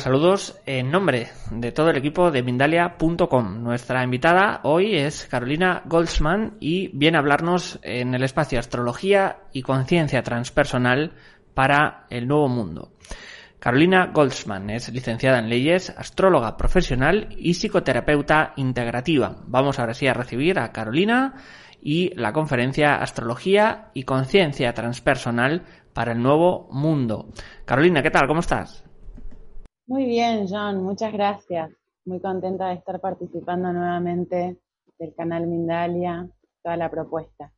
Saludos en nombre de todo el equipo de Mindalia.com. Nuestra invitada hoy es Carolina Goldsman y viene a hablarnos en el espacio Astrología y Conciencia Transpersonal para el Nuevo Mundo. Carolina Goldsman es licenciada en leyes, astróloga profesional y psicoterapeuta integrativa. Vamos ahora sí a recibir a Carolina y la conferencia Astrología y Conciencia Transpersonal para el Nuevo Mundo. Carolina, ¿qué tal? ¿Cómo estás? Muy bien, John, muchas gracias. Muy contenta de estar participando nuevamente del canal Mindalia, toda la propuesta.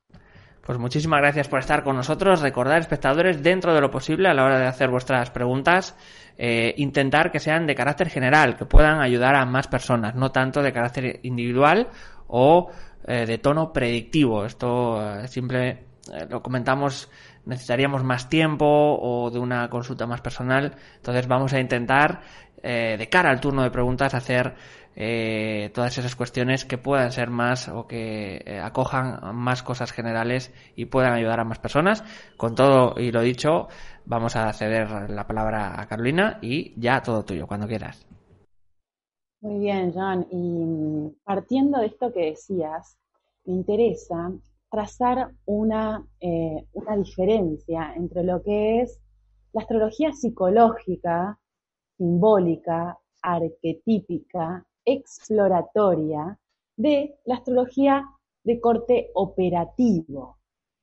Pues muchísimas gracias por estar con nosotros. Recordar, espectadores, dentro de lo posible a la hora de hacer vuestras preguntas, eh, intentar que sean de carácter general, que puedan ayudar a más personas, no tanto de carácter individual o eh, de tono predictivo. Esto eh, siempre lo comentamos necesitaríamos más tiempo o de una consulta más personal. Entonces vamos a intentar, eh, de cara al turno de preguntas, hacer eh, todas esas cuestiones que puedan ser más o que eh, acojan más cosas generales y puedan ayudar a más personas. Con todo y lo dicho, vamos a ceder la palabra a Carolina y ya todo tuyo, cuando quieras. Muy bien, John. Y partiendo de esto que decías, me interesa trazar una, eh, una diferencia entre lo que es la astrología psicológica, simbólica, arquetípica, exploratoria, de la astrología de corte operativo.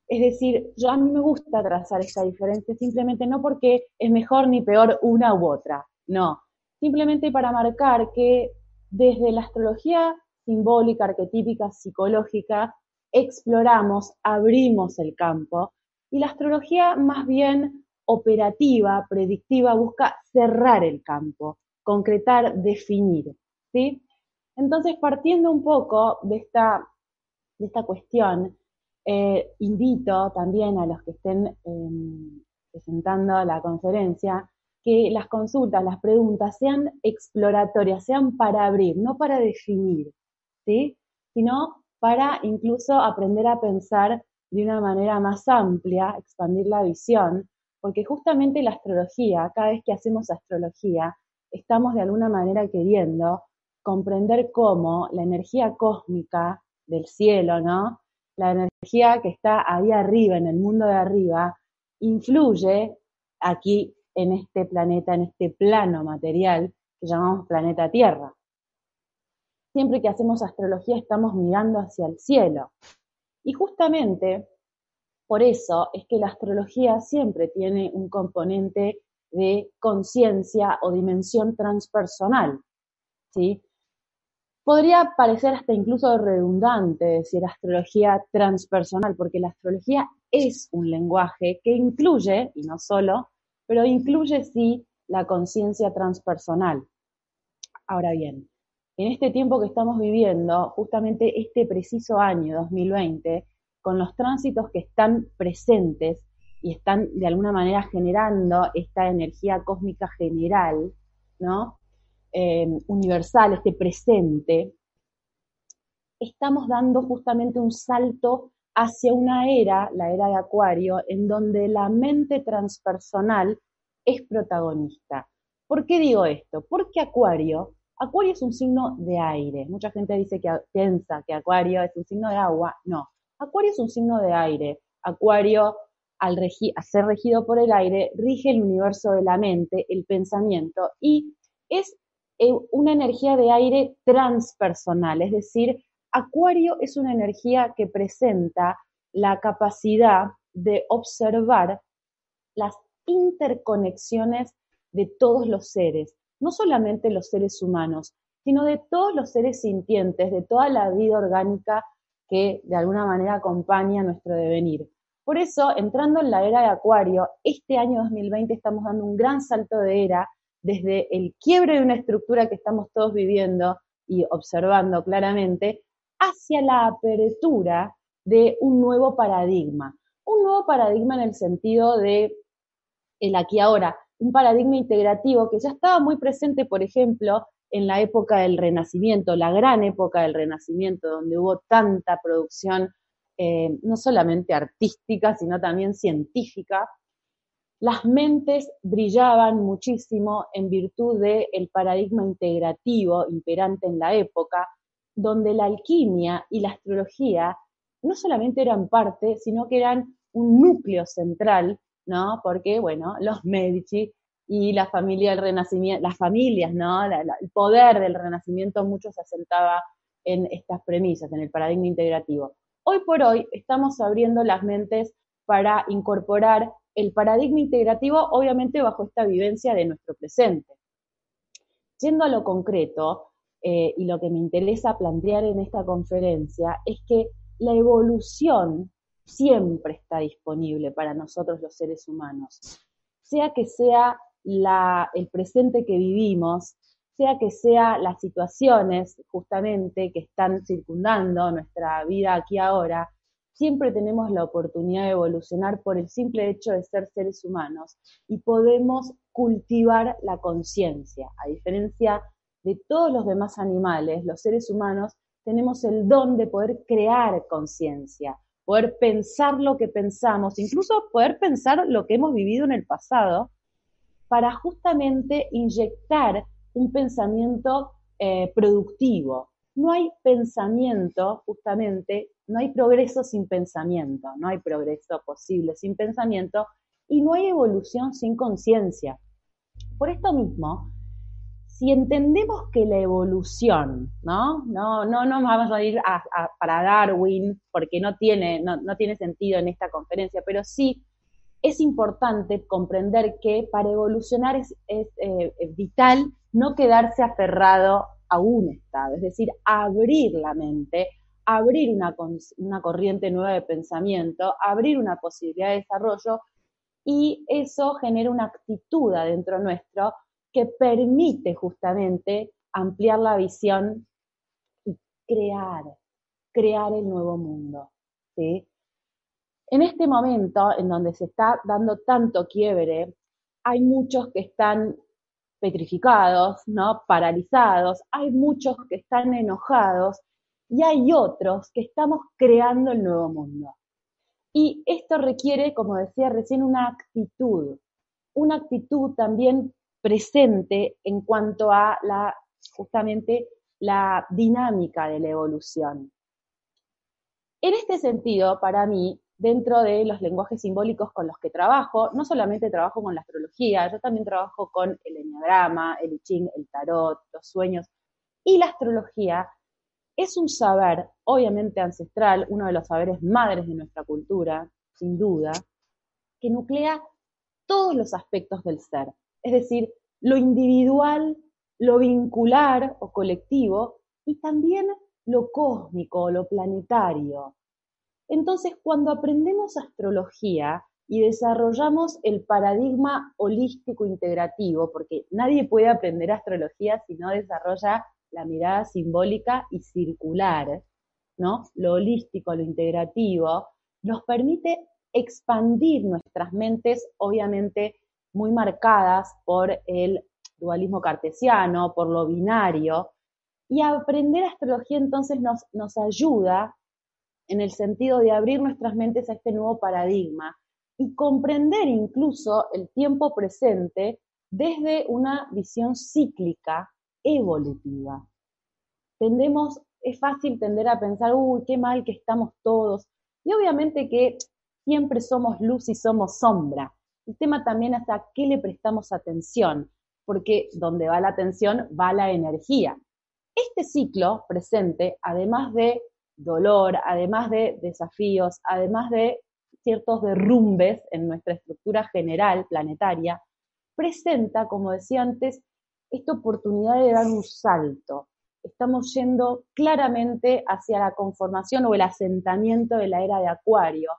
Es decir, yo a mí me gusta trazar esta diferencia simplemente no porque es mejor ni peor una u otra, no, simplemente para marcar que desde la astrología simbólica, arquetípica, psicológica, exploramos, abrimos el campo y la astrología más bien operativa, predictiva, busca cerrar el campo, concretar, definir. ¿sí? Entonces, partiendo un poco de esta, de esta cuestión, eh, invito también a los que estén em, presentando la conferencia que las consultas, las preguntas sean exploratorias, sean para abrir, no para definir, ¿sí? sino para incluso aprender a pensar de una manera más amplia, expandir la visión, porque justamente la astrología, cada vez que hacemos astrología, estamos de alguna manera queriendo comprender cómo la energía cósmica del cielo, ¿no? La energía que está ahí arriba, en el mundo de arriba, influye aquí en este planeta, en este plano material que llamamos planeta Tierra siempre que hacemos astrología estamos mirando hacia el cielo. Y justamente por eso es que la astrología siempre tiene un componente de conciencia o dimensión transpersonal. ¿sí? Podría parecer hasta incluso redundante decir astrología transpersonal, porque la astrología es un lenguaje que incluye, y no solo, pero incluye sí la conciencia transpersonal. Ahora bien, en este tiempo que estamos viviendo, justamente este preciso año 2020, con los tránsitos que están presentes y están de alguna manera generando esta energía cósmica general, ¿no? Eh, universal, este presente, estamos dando justamente un salto hacia una era, la era de Acuario, en donde la mente transpersonal es protagonista. ¿Por qué digo esto? Porque Acuario Acuario es un signo de aire. Mucha gente dice que piensa que Acuario es un signo de agua. No, Acuario es un signo de aire. Acuario, al, ser regido por el aire, rige el universo de la mente, el pensamiento, y es eh, una energía de aire transpersonal, es decir, Acuario es una energía que presenta la capacidad de observar las interconexiones de todos los seres, no solamente los seres humanos, sino de todos los seres sintientes, de toda la vida orgánica que de alguna manera acompaña nuestro devenir. Por eso, entrando en la era de Acuario, este año 2020 estamos dando un gran salto de era desde el quiebre de una estructura que estamos todos viviendo y observando claramente, hacia la apertura de un nuevo paradigma. Un nuevo paradigma en el sentido de el aquí ahora, un paradigma integrativo que ya estaba muy presente, por ejemplo, en la época del Renacimiento, la gran época del Renacimiento, donde hubo tanta producción, eh, no solamente artística, sino también científica, las mentes brillaban muchísimo en virtud del paradigma integrativo imperante en la época, donde la alquimia y la astrología no solamente eran parte, sino que eran un núcleo central, ¿no? Porque, bueno, los Medici y la familia del Renacimiento, las familias, ¿no? el poder del Renacimiento mucho se asentaba en estas premisas, en el paradigma integrativo. Hoy por hoy estamos abriendo las mentes para incorporar el paradigma integrativo, obviamente bajo esta vivencia de nuestro presente. Yendo a lo concreto, eh, y lo que me interesa plantear en esta conferencia es que la evolución siempre está disponible para nosotros los seres humanos, sea que sea el presente que vivimos, sea que sea las situaciones justamente que están circundando nuestra vida aquí ahora, siempre tenemos la oportunidad de evolucionar por el simple hecho de ser seres humanos y podemos cultivar la conciencia. A diferencia de todos los demás animales, los seres humanos tenemos el don de poder crear conciencia, poder pensar lo que pensamos, incluso poder pensar lo que hemos vivido en el pasado para justamente inyectar un pensamiento eh, productivo. No hay pensamiento, justamente, no hay progreso sin pensamiento, no hay progreso posible sin pensamiento y no hay evolución sin conciencia. Por esto mismo, si entendemos que la evolución, ¿no? No, no nos vamos a ir para Darwin, porque no tiene, no, tiene sentido en esta conferencia, pero sí es importante comprender que para evolucionar es, eh, vital no quedarse aferrado a un estado, es decir, abrir la mente, abrir una, una corriente nueva de pensamiento, abrir una posibilidad de desarrollo y eso genera una actitud adentro nuestro que permite justamente ampliar la visión y crear, crear el nuevo mundo. ¿sí? En este momento en donde se está dando tanto quiebre, hay muchos que están petrificados, ¿no? paralizados, hay muchos que están enojados y hay otros que estamos creando el nuevo mundo. Y esto requiere, como decía recién, una actitud, una actitud también presente en cuanto a la, justamente la dinámica de la evolución. En este sentido, para mí, dentro de los lenguajes simbólicos con los que trabajo, no solamente trabajo con la astrología, yo también trabajo con el enneagrama, el I Ching, el tarot, los sueños y la astrología es un saber, obviamente ancestral, uno de los saberes madres de nuestra cultura, sin duda, que nuclea todos los aspectos del ser, es decir, lo individual, lo vincular o colectivo y también lo cósmico, o lo planetario, entonces, cuando aprendemos astrología y desarrollamos el paradigma holístico integrativo, porque nadie puede aprender astrología si no desarrolla la mirada simbólica y circular, ¿no? Lo holístico, lo integrativo, nos permite expandir nuestras mentes, obviamente muy marcadas por el dualismo cartesiano, por lo binario, y aprender astrología entonces nos, nos ayuda en el sentido de abrir nuestras mentes a este nuevo paradigma y comprender incluso el tiempo presente desde una visión cíclica, evolutiva. Tendemos, es fácil tender a pensar, uy, qué mal que estamos todos. Y obviamente que siempre somos luz y somos sombra. El tema también es a qué le prestamos atención, porque donde va la atención va la energía. Este ciclo presente, además de dolor, además de desafíos, además de ciertos derrumbes en nuestra estructura general planetaria, presenta, como decía antes, esta oportunidad de dar un salto. Estamos yendo claramente hacia la conformación o el asentamiento de la era de Acuario.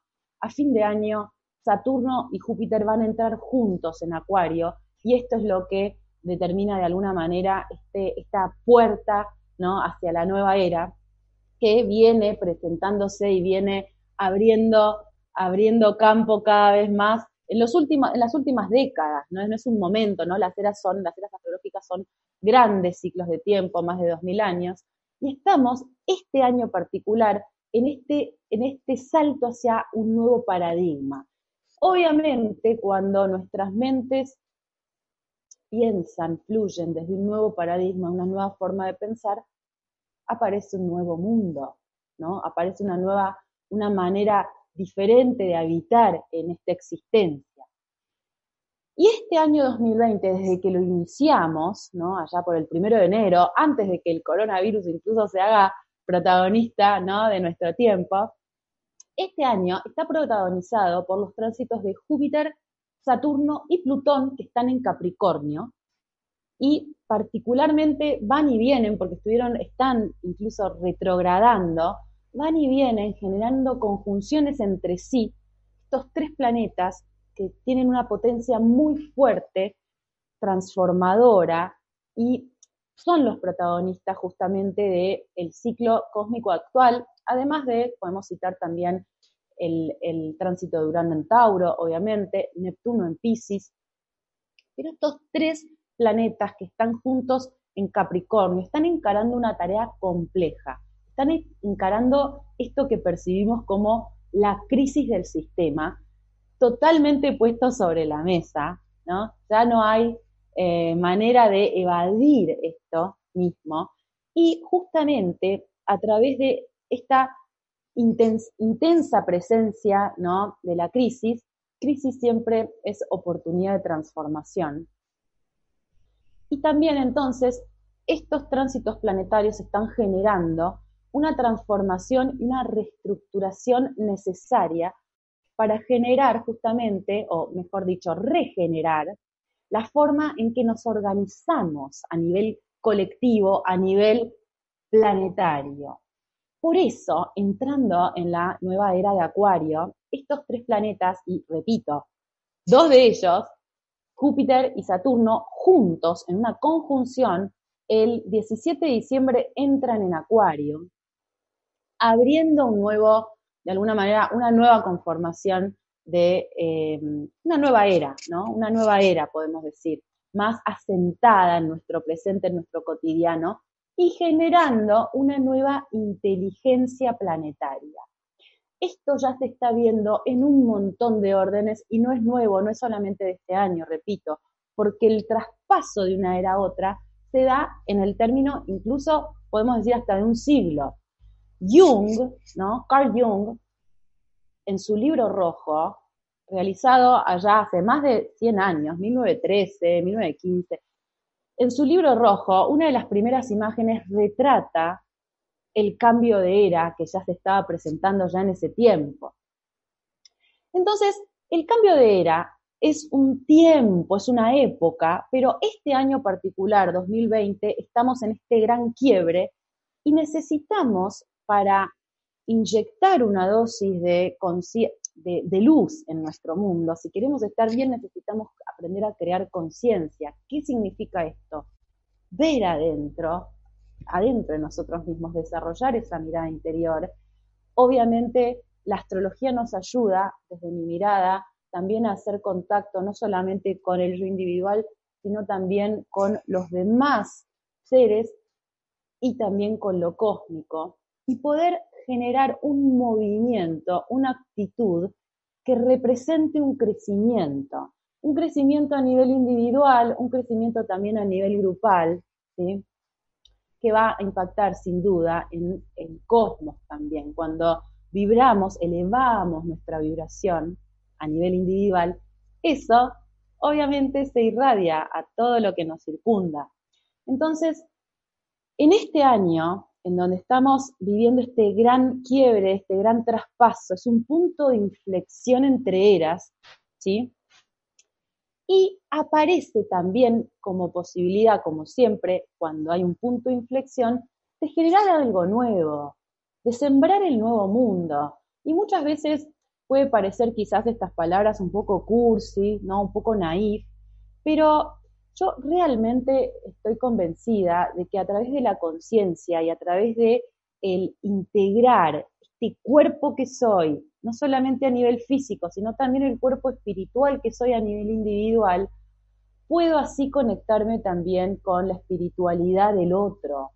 A fin de año, Saturno y Júpiter van a entrar juntos en Acuario y esto es lo que determina de alguna manera este, esta puerta ¿no? hacia la nueva era que viene presentándose y viene abriendo, abriendo campo cada vez más en, los últimos, en las últimas décadas, ¿no? es un momento, ¿no? Las eras son, las eras astrológicas son grandes ciclos de tiempo, más de 2000 años, y estamos este año particular en este, en este salto hacia un nuevo paradigma. Obviamente, cuando nuestras mentes piensan, fluyen desde un nuevo paradigma, una nueva forma de pensar, aparece un nuevo mundo, ¿no? Aparece una nueva, una manera diferente de habitar en esta existencia. Y este año 2020, desde que lo iniciamos, ¿no? allá por el primero de enero, antes de que el coronavirus incluso se haga protagonista ¿no? de nuestro tiempo, este año está protagonizado por los tránsitos de Júpiter, Saturno y Plutón que están en Capricornio, y particularmente van y vienen, porque estuvieron, están incluso retrogradando, van y vienen generando conjunciones entre sí, estos tres planetas que tienen una potencia muy fuerte, transformadora, y son los protagonistas justamente del el ciclo cósmico actual, además de, podemos citar también el, el tránsito de Urano en Tauro, obviamente, Neptuno en Pisces, pero estos tres planetas que están juntos en Capricornio están encarando una tarea compleja están encarando esto que percibimos como la crisis del sistema, totalmente puesto sobre la mesa, ¿no? Ya no hay eh, manera de evadir esto mismo. Y justamente a través de esta intensa presencia ¿no? de la crisis, crisis siempre es oportunidad de transformación. Y también entonces estos tránsitos planetarios están generando una transformación y una reestructuración necesaria para generar justamente, o mejor dicho, regenerar la forma en que nos organizamos a nivel colectivo, a nivel planetario. Por eso, entrando en la nueva era de Acuario, estos tres planetas, y repito, dos de ellos, Júpiter y Saturno, juntos en una conjunción, el 17 de diciembre entran en Acuario abriendo un nuevo, de alguna manera, una nueva conformación de em, una nueva era, ¿no? Una nueva era, podemos decir, más asentada en nuestro presente, en nuestro cotidiano, y generando una nueva inteligencia planetaria. Esto ya se está viendo en un montón de órdenes y no es nuevo, no es solamente de este año, repito, porque el traspaso de una era a otra se da en el término incluso, podemos decir, hasta de un siglo. Jung, ¿no? Carl Jung, en su libro rojo, realizado allá hace más de 100 años, 1913, 1915, en su libro rojo, una de las primeras imágenes retrata el cambio de era que ya se estaba presentando ya en ese tiempo. Entonces, el cambio de era es un tiempo, es una época, pero este año particular, 2020, estamos en este gran quiebre y necesitamos para inyectar una dosis de, de, luz en nuestro mundo. Si queremos estar bien, necesitamos aprender a crear conciencia. ¿Qué significa esto? Ver adentro, adentro de nosotros mismos, desarrollar esa mirada interior. Obviamente, la astrología nos ayuda, desde mi mirada, también a hacer contacto no solamente con el yo individual, sino también con los demás seres y también con lo cósmico y poder generar un movimiento, una actitud que represente un crecimiento, un crecimiento a nivel individual, un crecimiento también a nivel grupal, que va a impactar sin duda en el cosmos también. Cuando vibramos, elevamos nuestra vibración a nivel individual, eso obviamente se irradia a todo lo que nos circunda. Entonces, en este año en donde estamos viviendo este gran quiebre, este gran traspaso, es un punto de inflexión entre eras, ¿sí? Y aparece también como posibilidad, como siempre, cuando hay un punto de inflexión, de generar algo nuevo, de sembrar el nuevo mundo. Y muchas veces puede parecer quizás estas palabras un poco cursi, ¿no? un poco naif, pero yo realmente estoy convencida de que a través de la conciencia y a través de el integrar este cuerpo que soy, no solamente a nivel físico, sino también el cuerpo espiritual que soy a nivel individual, puedo así conectarme también con la espiritualidad del otro,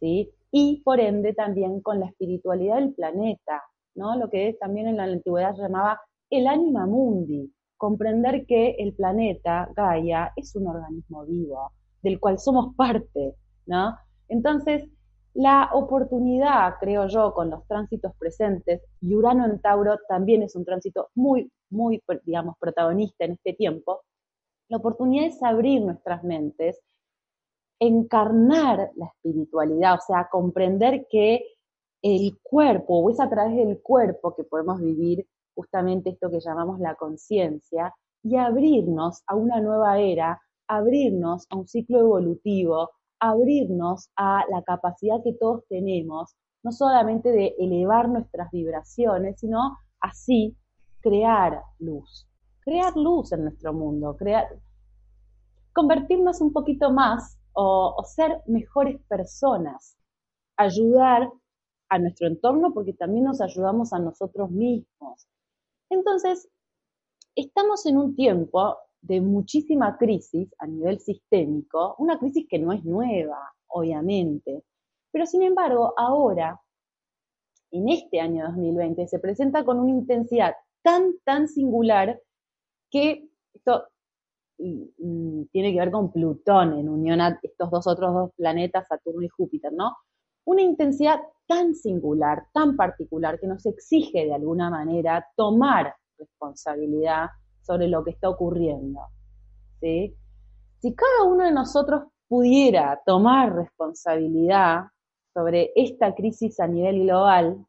¿sí? Y por ende también con la espiritualidad del planeta, ¿no? Lo que también en la antigüedad se llamaba el anima mundi, comprender que el planeta, Gaia, es un organismo vivo, del cual somos parte, ¿no? Entonces, la oportunidad, creo yo, con los tránsitos presentes, y Urano en Tauro también es un tránsito muy, muy, digamos, protagonista en este tiempo, la oportunidad es abrir nuestras mentes, encarnar la espiritualidad, o sea, comprender que el cuerpo, o es a través del cuerpo que podemos vivir justamente esto que llamamos la conciencia, y abrirnos a una nueva era, abrirnos a un ciclo evolutivo, abrirnos a la capacidad que todos tenemos, no solamente de elevar nuestras vibraciones, sino así crear luz, crear luz en nuestro mundo, crear, convertirnos un poquito más o, o ser mejores personas, ayudar a nuestro entorno porque también nos ayudamos a nosotros mismos. Entonces, estamos en un tiempo de muchísima crisis a nivel sistémico, una crisis que no es nueva, obviamente, pero sin embargo, ahora, en este año 2020, se presenta con una intensidad tan, tan singular que esto mm, mm, tiene que ver con Plutón en unión a estos dos otros dos planetas, Saturno y Júpiter, ¿no? Una intensidad tan singular, tan particular, que nos exige de alguna manera tomar responsabilidad sobre lo que está ocurriendo. ¿sí? Si cada uno de nosotros pudiera tomar responsabilidad sobre esta crisis a nivel global,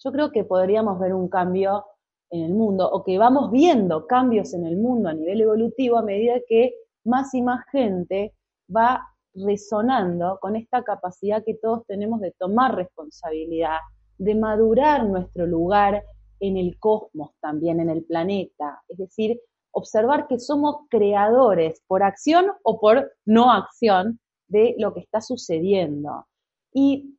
yo creo que podríamos ver un cambio en el mundo o que vamos viendo cambios en el mundo a nivel evolutivo a medida que más y más gente va resonando con esta capacidad que todos tenemos de tomar responsabilidad, de madurar nuestro lugar en el cosmos también, en el planeta. Es decir, observar que somos creadores por acción o por no acción de lo que está sucediendo. Y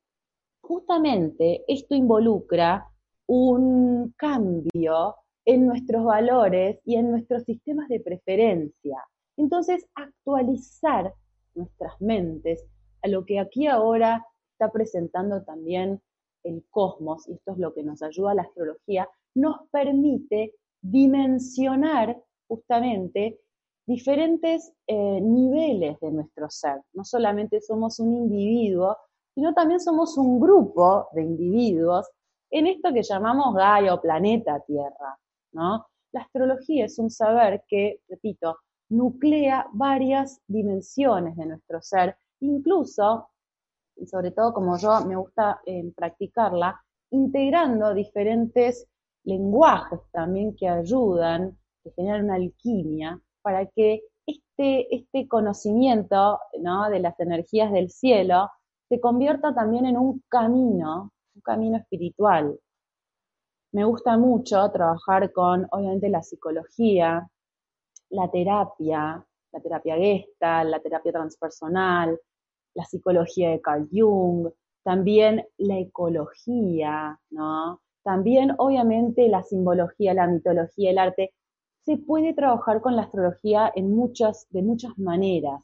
justamente esto involucra un cambio en nuestros valores y en nuestros sistemas de preferencia. Entonces, actualizar nuestras mentes a lo que aquí ahora está presentando también el cosmos, y esto es lo que nos ayuda la astrología, nos permite dimensionar justamente diferentes eh, niveles de nuestro ser. No solamente somos un individuo, sino también somos un grupo de individuos en esto que llamamos Gaia o planeta Tierra. ¿no? La astrología es un saber que, repito, nuclea varias dimensiones de nuestro ser, incluso sobre todo como yo me gusta eh, practicarla, integrando diferentes lenguajes también que ayudan, que generan una alquimia, para que este, este conocimiento ¿no? de las energías del cielo se convierta también en un camino, un camino espiritual. Me gusta mucho trabajar con, obviamente, la psicología, la terapia, la terapia gesta, la terapia transpersonal, la psicología de Carl Jung, también la ecología, ¿no? También, obviamente, la simbología, la mitología, el arte. Se puede trabajar con la astrología en muchas, de muchas maneras.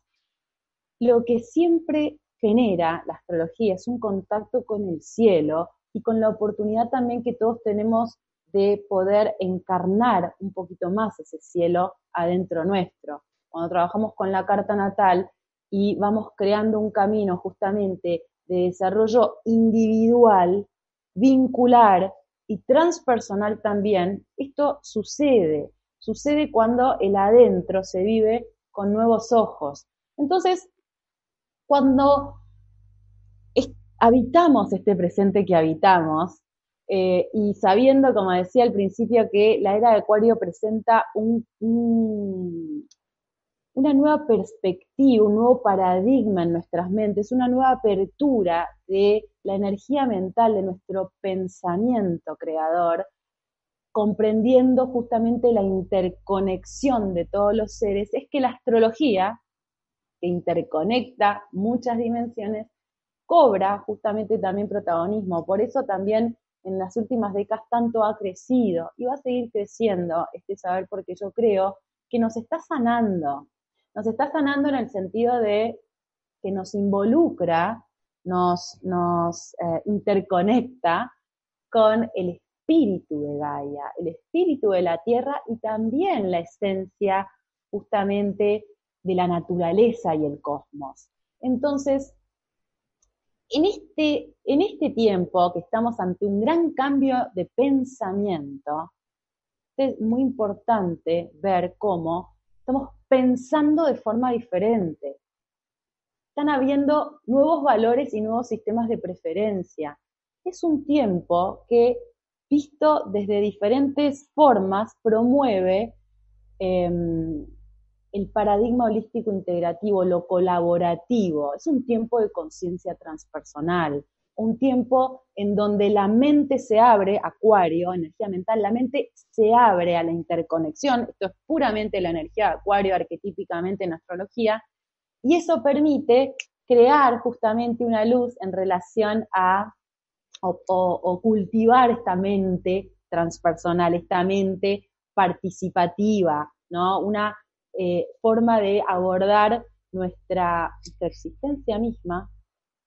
Lo que siempre genera la astrología es un contacto con el cielo y con la oportunidad también que todos tenemos de poder encarnar un poquito más ese cielo adentro nuestro. Cuando trabajamos con la carta natal, y vamos creando un camino justamente de desarrollo individual, vincular y transpersonal también, esto sucede, sucede cuando el adentro se vive con nuevos ojos. Entonces, cuando habitamos este presente que habitamos eh, y sabiendo, como decía al principio, que la era de Acuario presenta un, una nueva perspectiva, un nuevo paradigma en nuestras mentes, una nueva apertura de la energía mental, de nuestro pensamiento creador, comprendiendo justamente la interconexión de todos los seres, es que la astrología, que interconecta muchas dimensiones, cobra justamente también protagonismo. Por eso también en las últimas décadas tanto ha crecido y va a seguir creciendo este saber porque yo creo que nos está sanando. Nos está sanando en el sentido de que nos involucra, nos, eh, interconecta con el espíritu de Gaia, el espíritu de la tierra y también la esencia justamente de la naturaleza y el cosmos. Entonces, en este, en este tiempo que estamos ante un gran cambio de pensamiento, es muy importante ver cómo estamos pensando de forma diferente. Están habiendo nuevos valores y nuevos sistemas de preferencia. Es un tiempo que visto desde diferentes formas, promueve em, el paradigma holístico integrativo, lo colaborativo. Es un tiempo de conciencia transpersonal, un tiempo en donde la mente se abre, acuario, energía mental, la mente se abre a la interconexión. Esto es puramente la energía de acuario, arquetípicamente en astrología, y eso permite crear justamente una luz en relación a o, cultivar esta mente transpersonal, esta mente participativa, ¿no? Una eh, forma de abordar nuestra, existencia misma,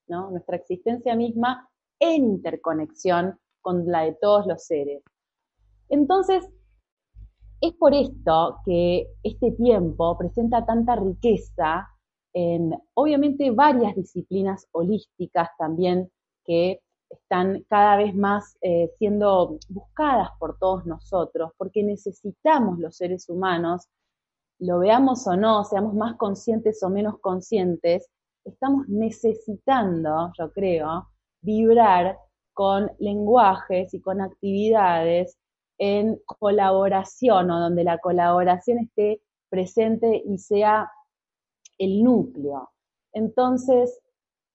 ¿no? Nuestra existencia misma en interconexión con la de todos los seres. Entonces, es por esto que este tiempo presenta tanta riqueza en, obviamente, varias disciplinas holísticas también que están cada vez más eh, siendo buscadas por todos nosotros, porque necesitamos los seres humanos, lo veamos o no, seamos más conscientes o menos conscientes, estamos necesitando, yo creo, vibrar con lenguajes y con actividades en colaboración o donde la colaboración esté presente y sea el núcleo. Entonces,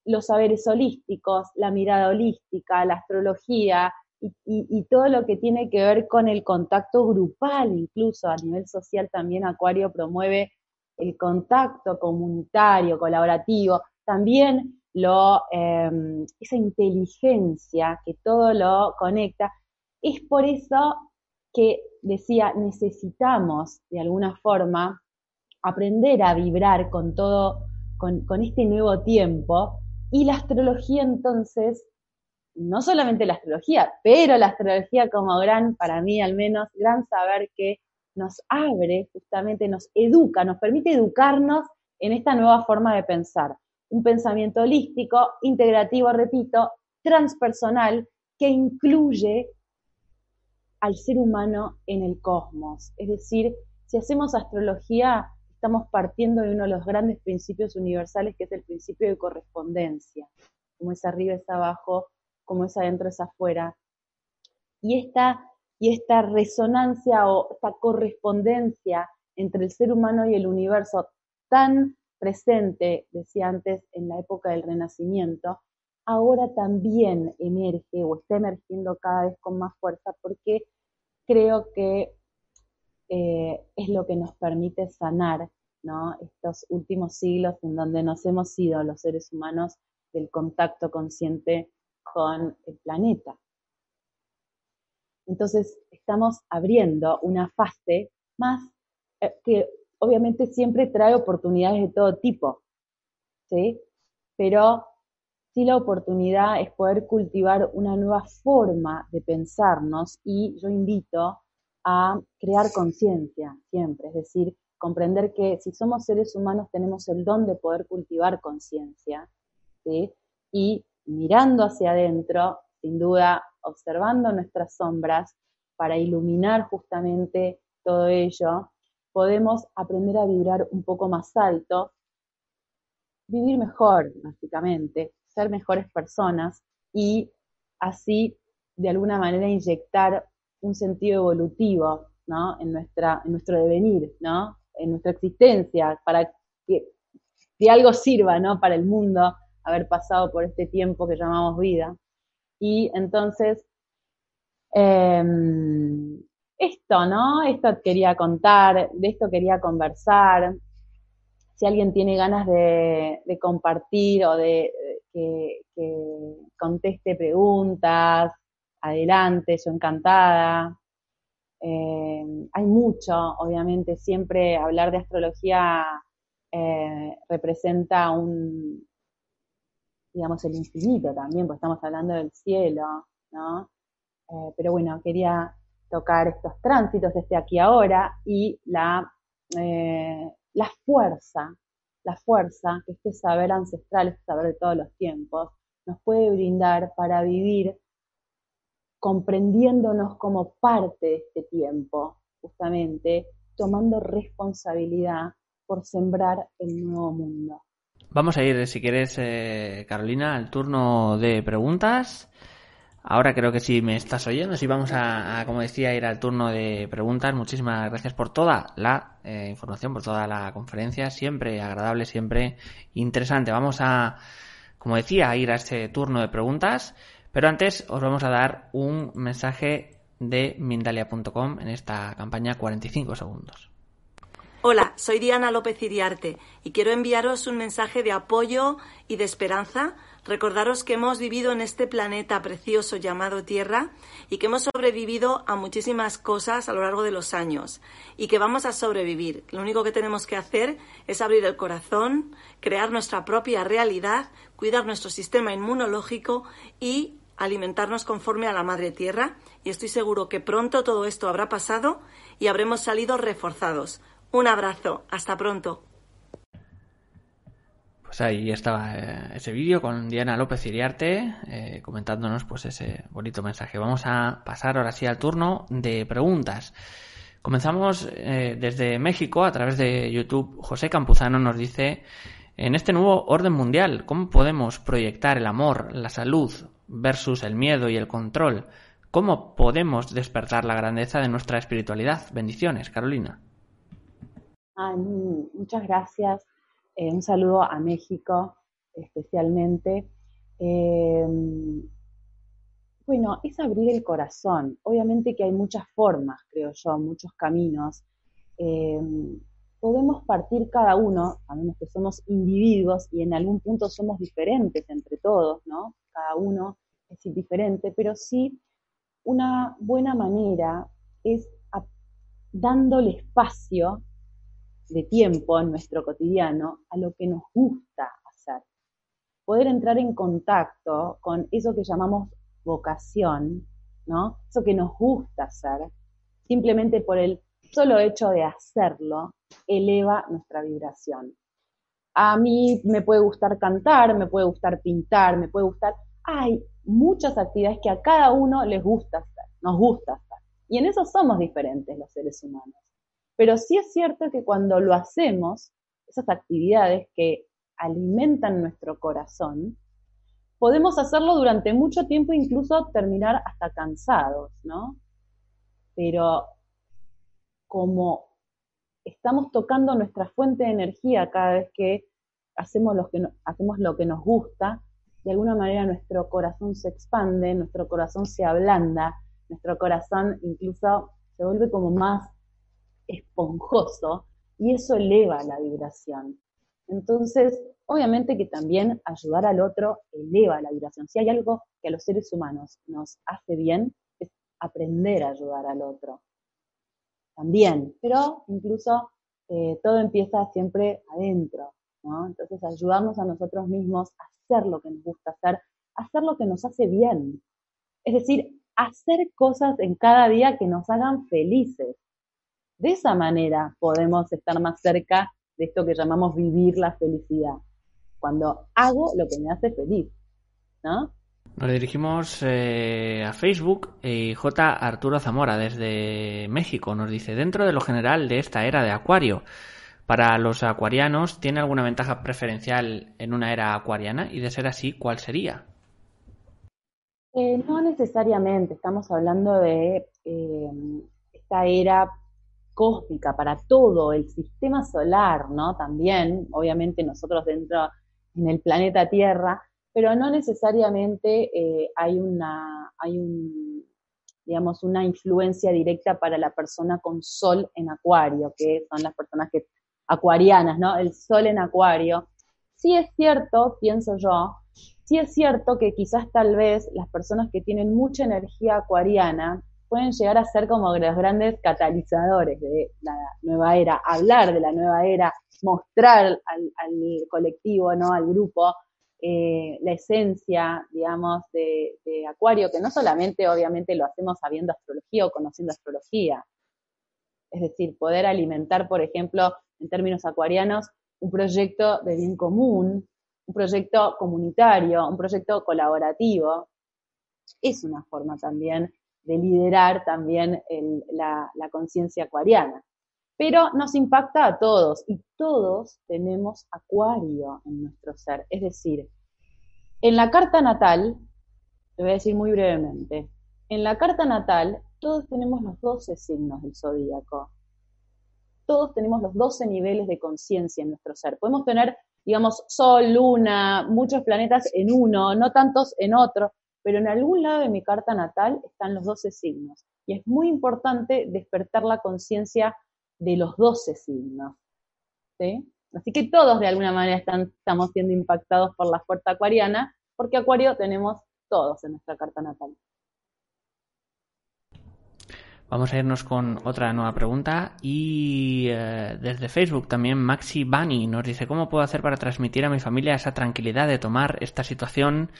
los saberes holísticos, la mirada holística, la astrología y, todo lo que tiene que ver con el contacto grupal, incluso a nivel social también Acuario promueve el contacto comunitario, colaborativo, también em, esa inteligencia que todo lo conecta. Es por eso que decía, necesitamos de alguna forma aprender a vibrar con todo, con este nuevo tiempo y la astrología entonces, no solamente la astrología, pero la astrología como gran, para mí al menos, gran saber que nos abre, justamente nos educa, nos permite educarnos en esta nueva forma de pensar. Un pensamiento holístico, integrativo, repito, transpersonal, que incluye al ser humano en el cosmos. Es decir, si hacemos astrología, estamos partiendo de uno de los grandes principios universales, que es el principio de correspondencia. Como es arriba es abajo, como es adentro es afuera. Y esta, y esta resonancia o esta correspondencia entre el ser humano y el universo tan presente, decía antes, en la época del Renacimiento, ahora también emerge o está emergiendo cada vez con más fuerza porque creo que eh, es lo que nos permite sanar ¿no? estos últimos siglos en donde nos hemos ido los seres humanos del contacto consciente con el planeta. Entonces estamos abriendo una fase más eh, que obviamente siempre trae oportunidades de todo tipo, ¿sí? Pero sí la oportunidad es poder cultivar una nueva forma de pensarnos y yo invito a crear conciencia siempre, es decir, comprender que si somos seres humanos tenemos el don de poder cultivar conciencia, y mirando hacia adentro, sin duda, observando nuestras sombras para iluminar justamente todo ello, podemos aprender a vibrar un poco más alto, vivir mejor, básicamente, ser mejores personas y así de alguna manera inyectar un sentido evolutivo en, nuestra, en nuestro devenir, en nuestra existencia, para que, que algo sirva ¿no? para el mundo haber pasado por este tiempo que llamamos vida. Y entonces, em, esto, ¿no? Esto quería contar, de esto quería conversar. Si alguien tiene ganas de, compartir o de que, conteste preguntas, adelante, yo encantada. Em, hay mucho, obviamente, siempre hablar de astrología eh, representa un, digamos, el infinito también, porque estamos hablando del cielo, ¿no? Eh, pero bueno, quería tocar estos tránsitos, este aquí ahora, y la, eh, la fuerza, la fuerza que este saber ancestral, este saber de todos los tiempos, nos puede brindar para vivir comprendiéndonos como parte de este tiempo, justamente tomando responsabilidad por sembrar el nuevo mundo. Vamos a ir, si quieres, eh, Carolina, al turno de preguntas. Ahora creo que sí me estás oyendo, sí vamos a, como decía, ir al turno de preguntas. Muchísimas gracias por toda la eh, información, por toda la conferencia, siempre agradable, siempre interesante. Vamos a, como decía, a ir a este turno de preguntas, pero antes os vamos a dar un mensaje de Mindalia.com en esta campaña 45 segundos. Hola, soy Diana López Iriarte y quiero enviaros un mensaje de apoyo y de esperanza. Recordaros que hemos vivido en este planeta precioso llamado Tierra y que hemos sobrevivido a muchísimas cosas a lo largo de los años y que vamos a sobrevivir. Lo único que tenemos que hacer es abrir el corazón, crear nuestra propia realidad, cuidar nuestro sistema inmunológico y alimentarnos conforme a la Madre Tierra y estoy seguro que pronto todo esto habrá pasado y habremos salido reforzados. Un abrazo, hasta pronto. Pues ahí estaba eh, ese vídeo con Diana López Iriarte eh, comentándonos pues ese bonito mensaje. Vamos a pasar ahora sí al turno de preguntas. Comenzamos eh, desde México a través de YouTube. José Campuzano nos dice, en este nuevo orden mundial, ¿cómo podemos proyectar el amor, la salud versus el miedo y el control? ¿Cómo podemos despertar la grandeza de nuestra espiritualidad? Bendiciones, Carolina muchas gracias. Eh, un saludo a México especialmente. Em, bueno, es abrir el corazón. Obviamente que hay muchas formas, creo yo, muchos caminos. Em, podemos partir cada uno, sabemos que somos individuos y en algún punto somos diferentes entre todos, ¿no? Cada uno es diferente, pero sí una buena manera es dándole espacio de tiempo en nuestro cotidiano a lo que nos gusta hacer. Poder entrar en contacto con eso que llamamos vocación, ¿no? Eso que nos gusta hacer, simplemente por el solo hecho de hacerlo, eleva nuestra vibración. A mí me puede gustar cantar, me puede gustar pintar, me puede gustar... Hay muchas actividades que a cada uno les gusta hacer, nos gusta hacer. Y en eso somos diferentes los seres humanos. Pero sí es cierto que cuando lo hacemos, esas actividades que alimentan nuestro corazón, podemos hacerlo durante mucho tiempo, incluso terminar hasta cansados, ¿no? Pero como estamos tocando nuestra fuente de energía cada vez que hacemos lo que, hacemos lo que nos gusta, de alguna manera nuestro corazón se expande, nuestro corazón se ablanda, nuestro corazón incluso se vuelve como más esponjoso y eso eleva la vibración. Entonces, obviamente que también ayudar al otro eleva la vibración. Si hay algo que a los seres humanos nos hace bien, es aprender a ayudar al otro. También, pero incluso eh, todo empieza siempre adentro, ¿no? Entonces, ayudarnos a nosotros mismos a hacer lo que nos gusta hacer, hacer lo que nos hace bien. Es decir, hacer cosas en cada día que nos hagan felices. De esa manera podemos estar más cerca de esto que llamamos vivir la felicidad. Cuando hago lo que me hace feliz, ¿no? Nos dirigimos eh, a Facebook y J. Arturo Zamora desde México nos dice, dentro de lo general de esta era de Acuario, Para los acuarianos, ¿tiene alguna ventaja preferencial en una era acuariana? Y de ser así, ¿cuál sería? Eh, no necesariamente, estamos hablando de eh, esta era cósmica para todo el sistema solar, ¿no? También, obviamente nosotros dentro en el planeta Tierra, pero no necesariamente eh, hay una, hay un, digamos, una influencia directa para la persona con sol en acuario, que son las personas que, acuarianas, ¿no? El sol en acuario. Sí es cierto, pienso yo, sí es cierto que quizás tal vez las personas que tienen mucha energía acuariana pueden llegar a ser como los grandes catalizadores de la nueva era, hablar de la nueva era, mostrar al, colectivo, ¿no? Al grupo, eh, la esencia, digamos, de, Acuario, que no solamente obviamente lo hacemos sabiendo astrología o conociendo astrología, es decir, poder alimentar, por ejemplo, en términos acuarianos, un proyecto de bien común, un proyecto comunitario, un proyecto colaborativo, es una forma también de liderar también la conciencia acuariana pero nos impacta a todos y todos tenemos acuario en nuestro ser. Es decir, en la carta natal, te voy a decir muy brevemente, en la carta natal todos tenemos los 12 signos del zodíaco. Todos tenemos los 12 niveles de conciencia en nuestro ser. Podemos tener, digamos, Sol, Luna, muchos planetas en uno, no tantos en otro, pero en algún lado de mi carta natal están los 12 signos. Y es muy importante despertar la conciencia de los 12 signos. Así que todos de alguna manera estamos siendo impactados por la fuerza acuariana, porque Acuario tenemos todos en nuestra carta natal. Vamos a irnos con otra nueva pregunta y eh, desde Facebook también Maxi Bani nos dice cómo puedo hacer para transmitir a mi familia esa tranquilidad de tomar esta situación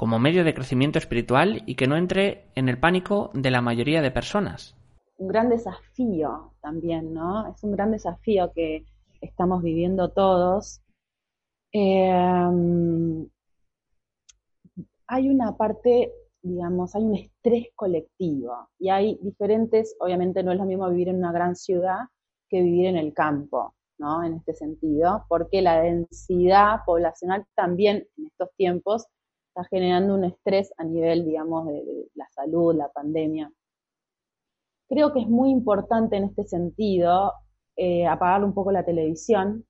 como medio de crecimiento espiritual y que no entre en el pánico de la mayoría de personas un gran desafío también, ¿no? Es un gran desafío que estamos viviendo todos. Em, hay una parte, digamos, hay un estrés colectivo y hay diferentes, obviamente no es lo mismo vivir en una gran ciudad que vivir en el campo, ¿no? En este sentido, porque la densidad poblacional también en estos tiempos está generando un estrés a nivel, digamos, de la salud, la pandemia. Creo que es muy importante en este sentido eh, apagar un poco la televisión,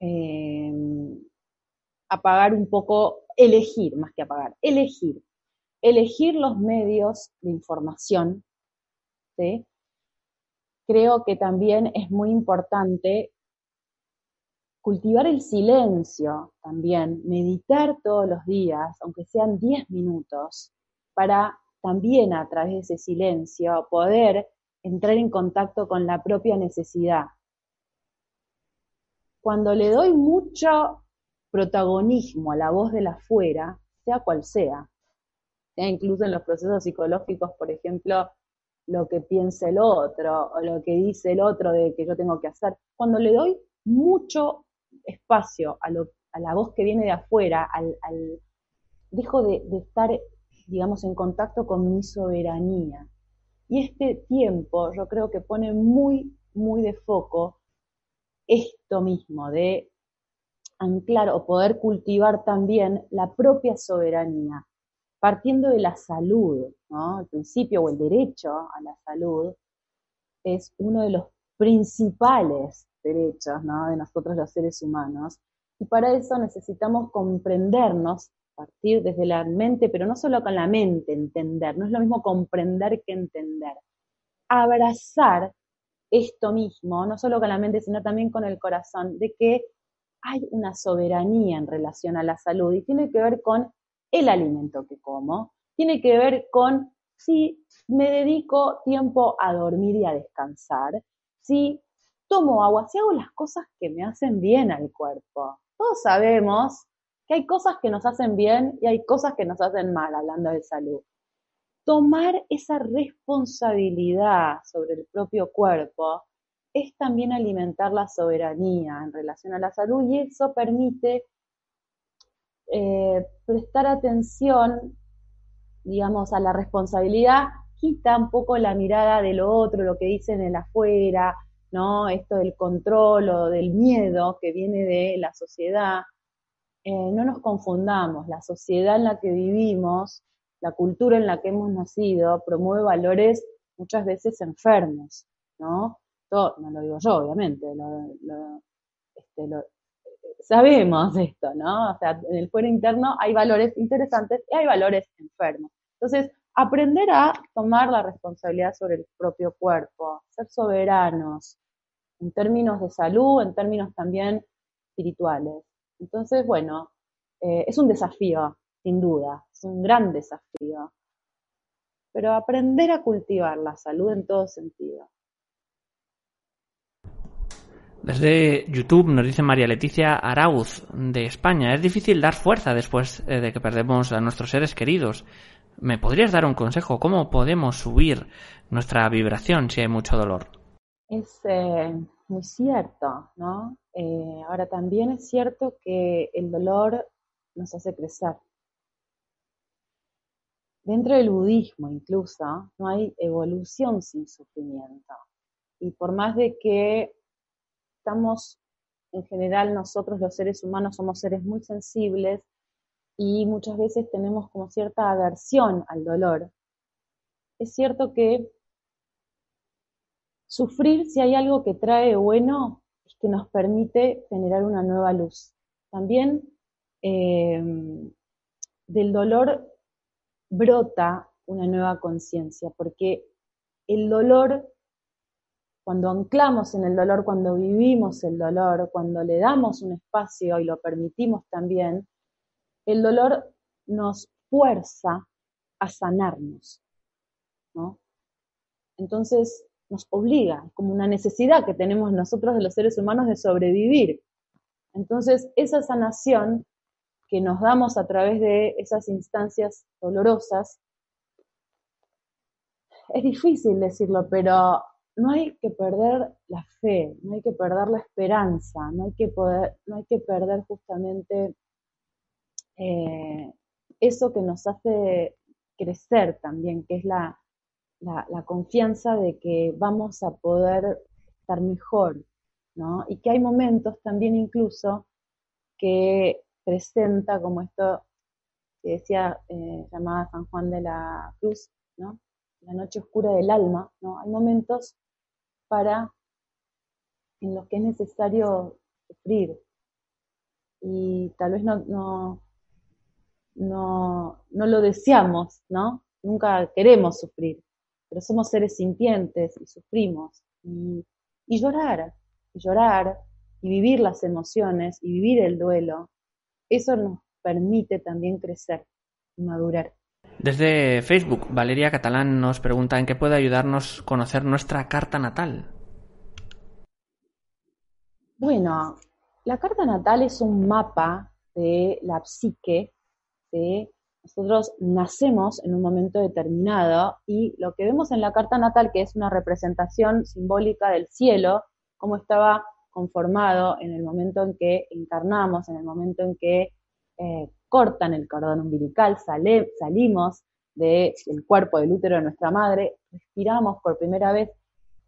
eh, apagar un poco, elegir más que apagar, elegir, elegir los medios de información. Creo que también es muy importante cultivar el silencio también, meditar todos los días, aunque sean 10 minutos, para también a través de ese silencio poder entrar en contacto con la propia necesidad. Cuando le doy mucho protagonismo a la voz de la afuera, sea cual sea, sea incluso en los procesos psicológicos, por ejemplo, lo que piensa el otro o lo que dice el otro de que yo tengo que hacer, cuando le doy mucho espacio a, la voz que viene de afuera, al, dejo de, de estar digamos, en contacto con mi soberanía. Y este tiempo yo creo que pone muy, muy de foco esto mismo, de anclar o poder cultivar también la propia soberanía, partiendo de la salud, ¿no? El principio o el derecho a la salud es uno de los principales derechos, ¿no? De nosotros los seres humanos. Y para eso necesitamos comprendernos partir desde la mente, pero no solo con la mente entender, no es lo mismo comprender que entender. Abrazar esto mismo, no solo con la mente, sino también con el corazón, de que hay una soberanía en relación a la salud y tiene que ver con el alimento que como, tiene que ver con si me dedico tiempo a dormir y a descansar, si tomo agua, si hago las cosas que me hacen bien al cuerpo. Todos sabemos que hay cosas que nos hacen bien y hay cosas que nos hacen mal, hablando de salud. Tomar esa responsabilidad sobre el propio cuerpo es también alimentar la soberanía en relación a la salud y eso permite eh, prestar atención, digamos, a la responsabilidad, quita un poco la mirada de lo otro, lo que dicen en el afuera, ¿no? Esto del control o del miedo que viene de la sociedad, eh, no nos confundamos, la sociedad en la que vivimos, la cultura en la que hemos nacido, promueve valores muchas veces enfermos, ¿no? no lo digo yo, obviamente, este, sabemos esto, ¿no? O sea, en el fuero interno hay valores interesantes y hay valores enfermos. Entonces, aprender a tomar la responsabilidad sobre el propio cuerpo, ser soberanos en términos de salud, en términos también espirituales. Entonces, bueno, eh, es un desafío, sin duda, es un gran desafío. Pero aprender a cultivar la salud en todo sentido. Desde YouTube nos dice María Leticia Arauz de España. Es difícil dar fuerza después eh, de que perdemos a nuestros seres queridos. ¿Me podrías dar un consejo? ¿Cómo podemos subir nuestra vibración si hay mucho dolor? Es eh, muy cierto, ¿no? Eh, ahora también es cierto que el dolor nos hace crecer. Dentro del budismo incluso no hay evolución sin sufrimiento. Y por más de que estamos, en general nosotros los seres humanos somos seres muy sensibles y muchas veces tenemos como cierta aversión al dolor. Es cierto que sufrir, si hay algo que trae bueno, es que nos permite generar una nueva luz. También eh, del dolor brota una nueva conciencia, porque el dolor cuando anclamos en el dolor, cuando vivimos el dolor, cuando le damos un espacio y lo permitimos también, el dolor nos fuerza a sanarnos, ¿no? Entonces nos obliga, como una necesidad que tenemos nosotros de los seres humanos de sobrevivir. Entonces esa sanación que nos damos a través de esas instancias dolorosas, es difícil decirlo, pero no hay que perder la fe, no hay que perder la esperanza, no hay que, poder, no hay que perder justamente eh, eso que nos hace crecer también, que es la, la, confianza de que vamos a poder estar mejor, ¿no? Y que hay momentos también incluso que presenta como esto que decía, eh, llamada San Juan de la Cruz, ¿no? La noche oscura del alma, ¿no? Hay momentos para en los que es necesario sufrir. Y tal vez no, no, no, lo deseamos, ¿no? Nunca queremos sufrir, pero somos seres sintientes y sufrimos. Y, y llorar, y llorar, y vivir las emociones, y vivir el duelo, eso nos permite también crecer y madurar. Desde Facebook, Valeria Catalán nos pregunta en qué puede ayudarnos conocer nuestra carta natal. Bueno, la carta natal es un mapa de la psique, de nosotros nacemos en un momento determinado y lo que vemos en la carta natal, que es una representación simbólica del cielo, cómo estaba conformado en el momento en que encarnamos, en el momento en que eh, cortan el cordón umbilical, salimos del cuerpo del útero de nuestra madre, respiramos por primera vez,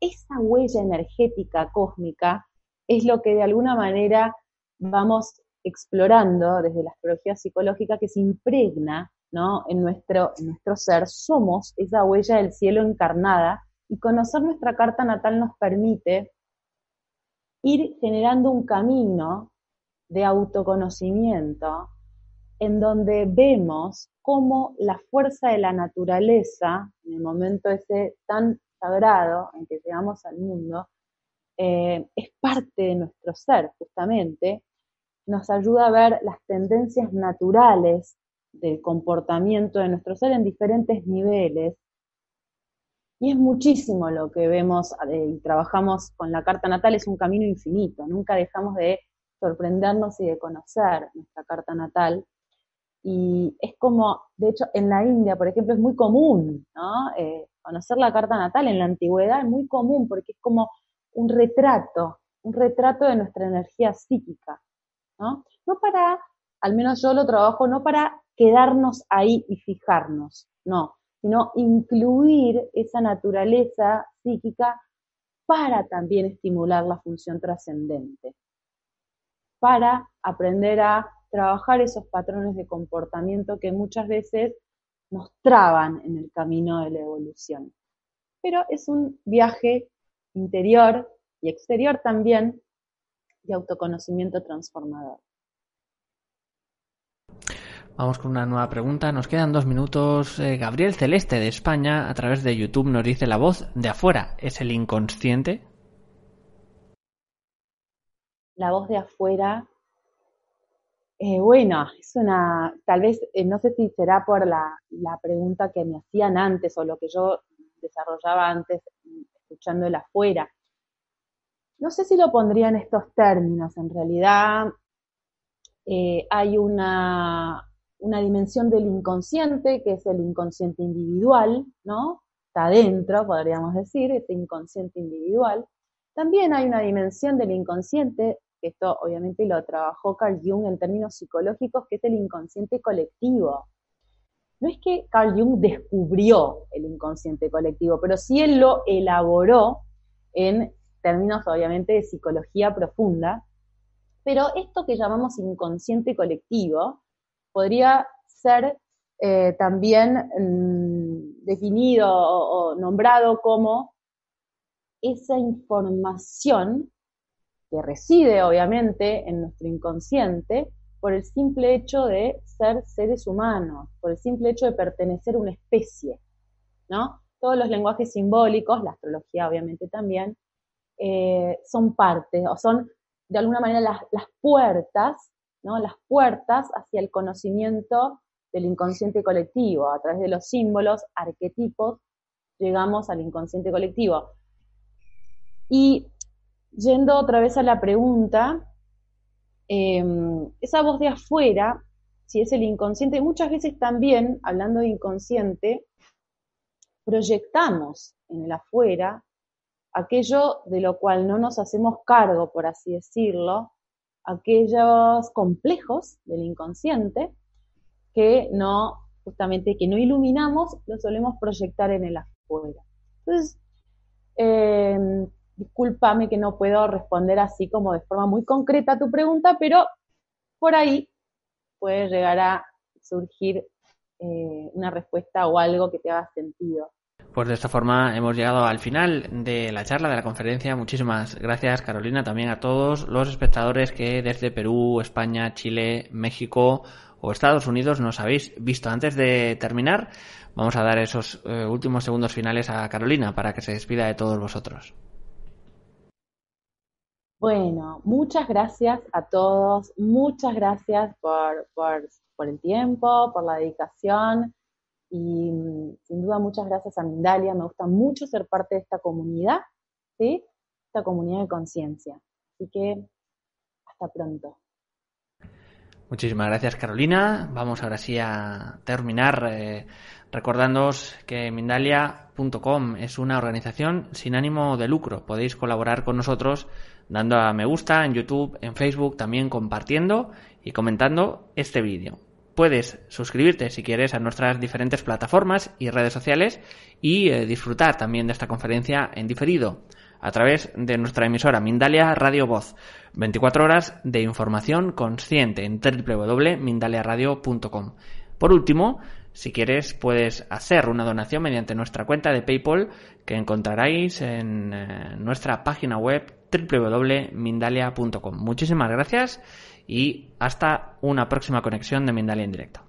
esa huella energética cósmica es lo que de alguna manera vamos explorando desde la astrología psicológica que se impregna ¿no? en, nuestro, ser. Somos esa huella del cielo encarnada y conocer nuestra carta natal nos permite ir generando un camino de autoconocimiento en donde vemos cómo la fuerza de la naturaleza, en el momento ese tan sagrado en que llegamos al mundo, eh, es parte de nuestro ser, justamente, nos ayuda a ver las tendencias naturales del comportamiento de nuestro ser en diferentes niveles. Y es muchísimo lo que vemos eh, y trabajamos con la carta natal, es un camino infinito, nunca dejamos de sorprendernos y de conocer nuestra carta natal y es como, de hecho, en la India, por ejemplo, es muy común, ¿no? Eh, conocer la carta natal en la antigüedad es muy común porque es como un retrato, un retrato de nuestra energía psíquica, ¿no? No para, al menos yo lo trabajo, no para quedarnos ahí y fijarnos, no, sino incluir esa naturaleza psíquica para también estimular la función trascendente, para aprender a trabajar esos patrones de comportamiento que muchas veces nos traban en el camino de la evolución. Pero es un viaje interior y exterior también de autoconocimiento transformador. Vamos con una nueva pregunta. Nos quedan dos minutos. Eh, Gabriel Celeste de España, a través de YouTube, nos dice la voz de afuera. ¿Es el inconsciente? La voz de afuera. Eh, bueno, es una. Tal vez, eh, no sé si será por la, la, pregunta que me hacían antes o lo que yo desarrollaba antes, escuchando el afuera. No sé si lo pondría en estos términos. En realidad, hay una, una dimensión del inconsciente, que es el inconsciente individual, ¿no? Está dentro, podríamos decir, ese inconsciente individual. También hay una dimensión del inconsciente, que esto obviamente lo trabajó Carl Jung en términos psicológicos, que es el inconsciente colectivo. No es que Carl Jung descubrió el inconsciente colectivo, pero sí él lo elaboró en términos obviamente de psicología profunda. Pero esto que llamamos inconsciente colectivo podría ser eh, también mm, definido o, nombrado como esa información que reside obviamente en nuestro inconsciente por el simple hecho de ser seres humanos, por el simple hecho de pertenecer a una especie, ¿no? Todos los lenguajes simbólicos, la astrología obviamente también, eh, son parte o son de alguna manera las puertas las puertas hacia el conocimiento del inconsciente colectivo. A través de los símbolos, arquetipos, llegamos al inconsciente colectivo. Y yendo otra vez a la pregunta, em, esa voz de afuera, si es el inconsciente, muchas veces también, hablando de inconsciente, proyectamos en el afuera aquello de lo cual no nos hacemos cargo, por así decirlo, aquellos complejos del inconsciente que no, justamente, que no iluminamos, los solemos proyectar en el afuera. Entonces, eh, discúlpame que no puedo responder así como de forma muy concreta a tu pregunta, pero por ahí puede llegar a surgir eh, una respuesta o algo que te haga sentido. Pues de esta forma hemos llegado al final de la charla, de la conferencia. Muchísimas gracias, Carolina, también a todos los espectadores que desde Perú, España, Chile, México o Estados Unidos nos habéis visto. Antes de terminar, vamos a dar esos eh, últimos segundos finales a Carolina para que se despida de todos vosotros. Bueno, muchas gracias a todos, muchas gracias por, por el tiempo, por la dedicación y mm, sin duda muchas gracias a Mindalia, me gusta mucho ser parte de esta comunidad, ¿sí? Esta comunidad de conciencia. Así que hasta pronto. Muchísimas gracias Carolina. Vamos ahora sí a terminar eh, recordándoos que Mindalia.com es una organización sin ánimo de lucro. Podéis colaborar con nosotros dando a me gusta en YouTube, en Facebook, también compartiendo y comentando este vídeo puedes suscribirte si quieres a nuestras diferentes plataformas y redes sociales y eh, disfrutar también de esta conferencia en diferido a través de nuestra emisora Mindalia Radio Voz. 24 horas de información consciente en www.mindaliaradio.com. Por último, si quieres, puedes hacer una donación mediante nuestra cuenta de PayPal que encontraréis en eh, nuestra página web www.mindalia.com. Muchísimas gracias y hasta una próxima conexión de Mindalia en directo.